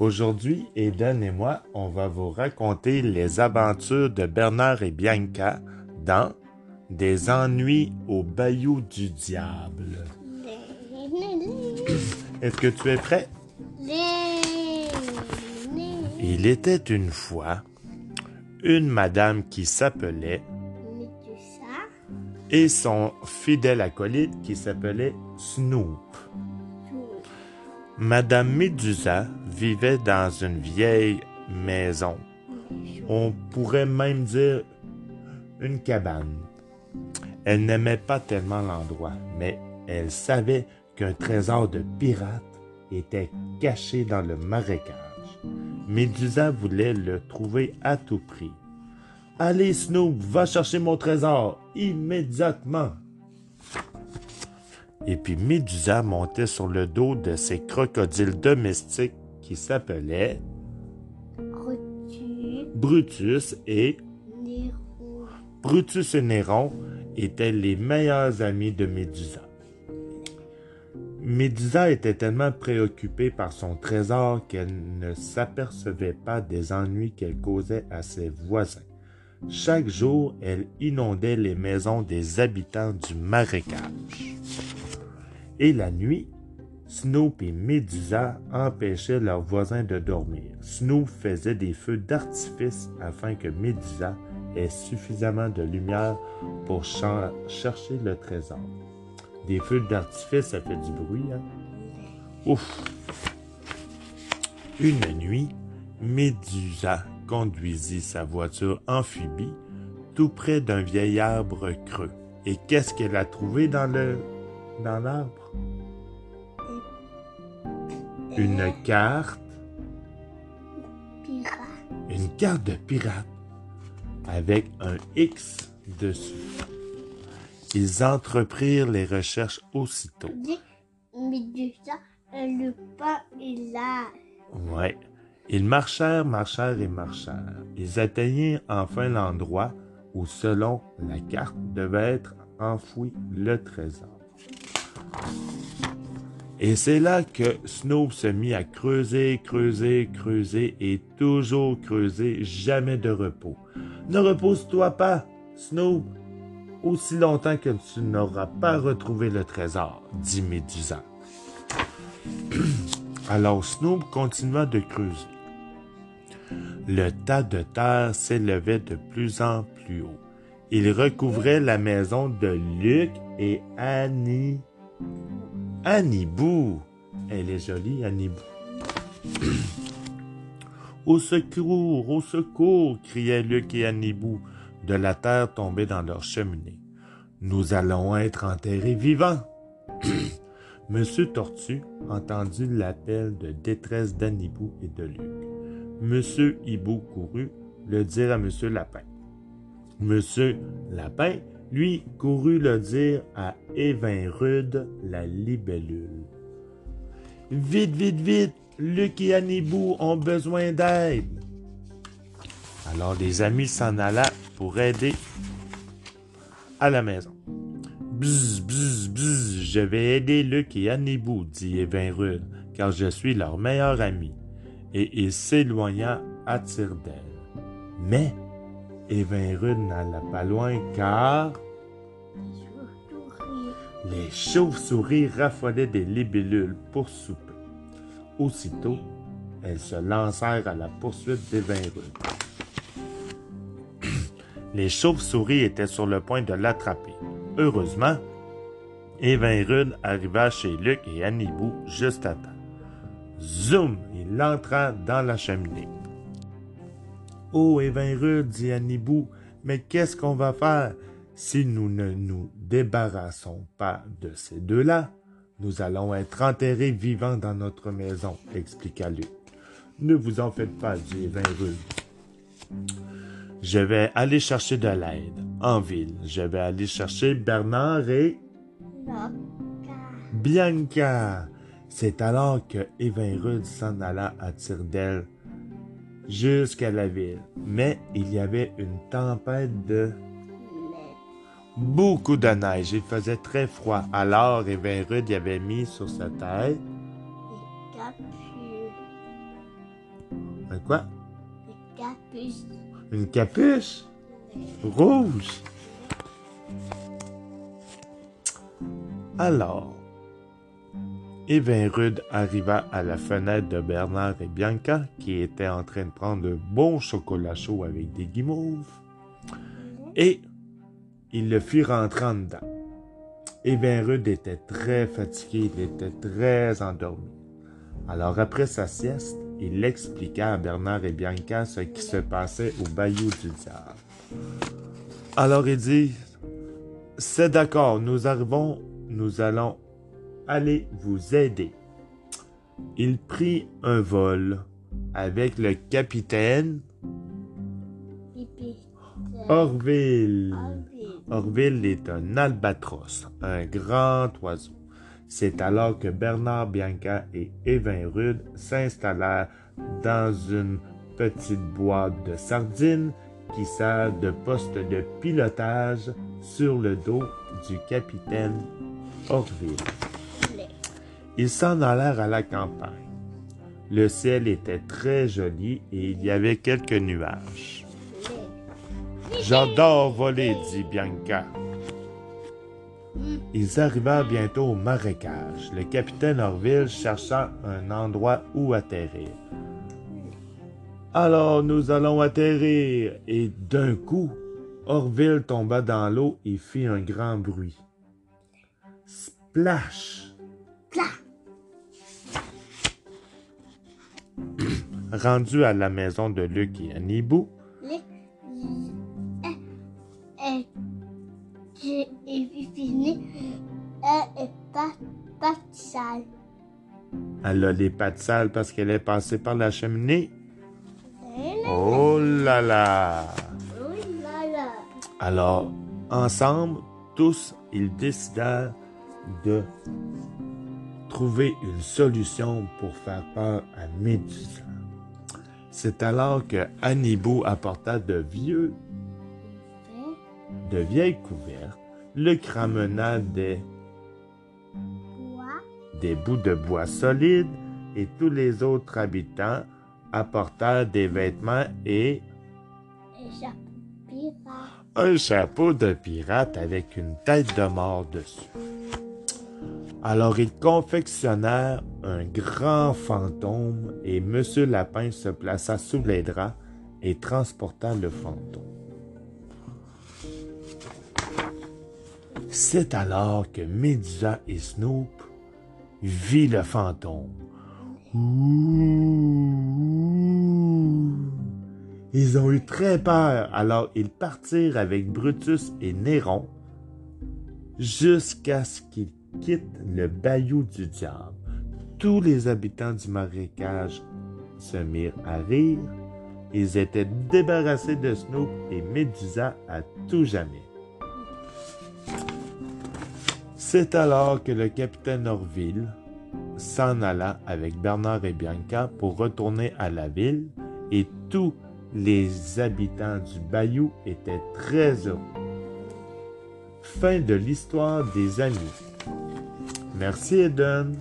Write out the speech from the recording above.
Aujourd'hui, Eden et moi, on va vous raconter les aventures de Bernard et Bianca dans Des ennuis au bayou du diable. Est-ce que tu es prêt? Il était une fois une madame qui s'appelait et son fidèle acolyte qui s'appelait Snoop. Madame Médusa vivait dans une vieille maison. On pourrait même dire une cabane. Elle n'aimait pas tellement l'endroit, mais elle savait qu'un trésor de pirate était caché dans le marécage. Médusa voulait le trouver à tout prix. Allez, Snoop, va chercher mon trésor immédiatement. Et puis Médusa montait sur le dos de ses crocodiles domestiques qui s'appelaient Brutus et Brutus et Néron étaient les meilleurs amis de Médusa. Médusa était tellement préoccupée par son trésor qu'elle ne s'apercevait pas des ennuis qu'elle causait à ses voisins. Chaque jour, elle inondait les maisons des habitants du marécage. Et la nuit, Snoop et Médusa empêchaient leurs voisins de dormir. Snoop faisait des feux d'artifice afin que Médusa ait suffisamment de lumière pour chercher le trésor. Des feux d'artifice, ça fait du bruit, hein? Ouf! Une nuit, Médusa conduisit sa voiture amphibie tout près d'un vieil arbre creux. Et qu'est-ce qu'elle a trouvé dans le dans l'arbre? Une carte. Une carte de pirate avec un X dessus. Ils entreprirent les recherches aussitôt. le pas est là. Ouais. Ils marchèrent, marchèrent et marchèrent. Ils atteignirent enfin l'endroit où, selon la carte, devait être enfoui le trésor. Et c'est là que Snoop se mit à creuser, creuser, creuser et toujours creuser, jamais de repos. Ne repose-toi pas, Snoop, aussi longtemps que tu n'auras pas retrouvé le trésor, dit Médusa. Alors Snoop continua de creuser. Le tas de terre s'élevait de plus en plus haut. Il recouvrait la maison de Luc et Annie. Annibou. Elle est jolie, Annibou. au secours, au secours, criaient Luc et Annibou, de la terre tombée dans leur cheminée. Nous allons être enterrés vivants. Monsieur Tortue entendit l'appel de détresse d'Annibou et de Luc. Monsieur Hibou courut le dire à Monsieur Lapin. Monsieur Lapin lui courut le dire à Rude, la libellule. Vite, vite, vite, Luc et Annibou ont besoin d'aide. Alors les amis s'en alla pour aider à la maison. Bzz, bzz, bzz, je vais aider Luc et Annibou, dit Rude, car je suis leur meilleur ami. Et il s'éloigna à tire d'aile. Mais Rude n'alla pas loin car les chauves-souris raffolaient des libellules pour souper. Aussitôt, elles se lancèrent à la poursuite d'Evinrude. Les chauves-souris étaient sur le point de l'attraper. Heureusement, Evinrude arriva chez Luc et Annibou juste à temps. Zoom! Il entra dans la cheminée. Oh, Evinrude, dit Annibou, mais qu'est-ce qu'on va faire? Si nous ne nous débarrassons pas de ces deux-là, nous allons être enterrés vivants dans notre maison, expliqua Luc. Ne vous en faites pas, dit Evinrude. Je vais aller chercher de l'aide en ville. Je vais aller chercher Bernard et Bianca. C'est alors que Evinrude s'en alla à tire d'aile jusqu'à la ville. Mais il y avait une tempête de beaucoup de neige. Il faisait très froid. Alors Evinrude y avait mis sur sa tête Un quoi? Le capuche. Une capuche? Rouge. Alors, Evinrude arriva à la fenêtre de Bernard et Bianca, qui étaient en train de prendre un bon chocolat chaud avec des guimauves, et il le fit rentrer en dedans. Evinrude était très fatigué, il était très endormi. Alors après sa sieste, il expliqua à Bernard et Bianca ce qui se passait au bayou du diable. Alors il dit, c'est d'accord, nous arrivons nous allons aller vous aider. Il prit un vol avec le capitaine. Orville. Orville. Est un albatros, un grand oiseau. C'est alors que Bernard Bianca et Evinrude s'installèrent dans une petite boîte de sardines qui sert de poste de pilotage sur le dos du capitaine Orville. Ils s'en allèrent à la campagne. Le ciel était très joli et il y avait quelques nuages. J'adore voler, dit Bianca. Ils arrivèrent bientôt au marécage. Le capitaine Orville chercha un endroit où atterrir. Alors nous allons atterrir. Et d'un coup, Orville tomba dans l'eau et fit un grand bruit. Splash! Rendu à la maison de Luc et Anibou, Lait. Eh, eh, J'ai fini. Elle est pas, pas sale. elle a les pattes sales parce qu'elle est passée par la cheminée. Oh là là! Oh là là. Alors, ensemble, tous, ils décidèrent de trouver une solution pour faire peur à Médusa. C'est alors que Annibou apporta de vieux, de vieilles couvertes, Luc ramena des, des bouts de bois solides et tous les autres habitants apportèrent des vêtements et un chapeau de pirate avec une tête de mort dessus. Alors ils confectionnèrent un grand fantôme et M. Lapin se plaça sous les draps et transporta le fantôme. C'est alors que Médusa et Snoop vit le fantôme. Ils ont eu très peur, alors ils partirent avec Brutus et Néron jusqu'à ce qu'ils quittent le bayou du diable. Tous les habitants du marécage se mirent à rire. Ils étaient débarrassés de Snoop et Médusa à tout jamais. C'est alors que le capitaine Orville s'en alla avec Bernard et Bianca pour retourner à la ville et tous les habitants du bayou étaient très heureux. Fin de l'histoire des amis. Merci Eden.